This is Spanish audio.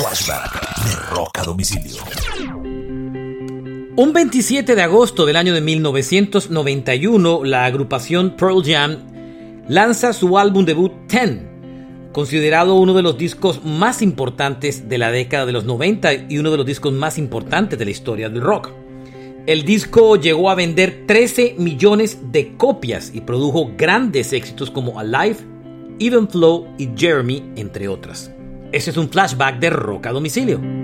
Flashback de Domicilio. Un 27 de agosto del año de 1991, la agrupación Pearl Jam lanza su álbum debut Ten, considerado uno de los discos más importantes de la década de los 90 y uno de los discos más importantes de la historia del rock. El disco llegó a vender 13 millones de copias y produjo grandes éxitos como Alive, Even Flow y Jeremy, entre otras. Ese es un flashback de rock a domicilio.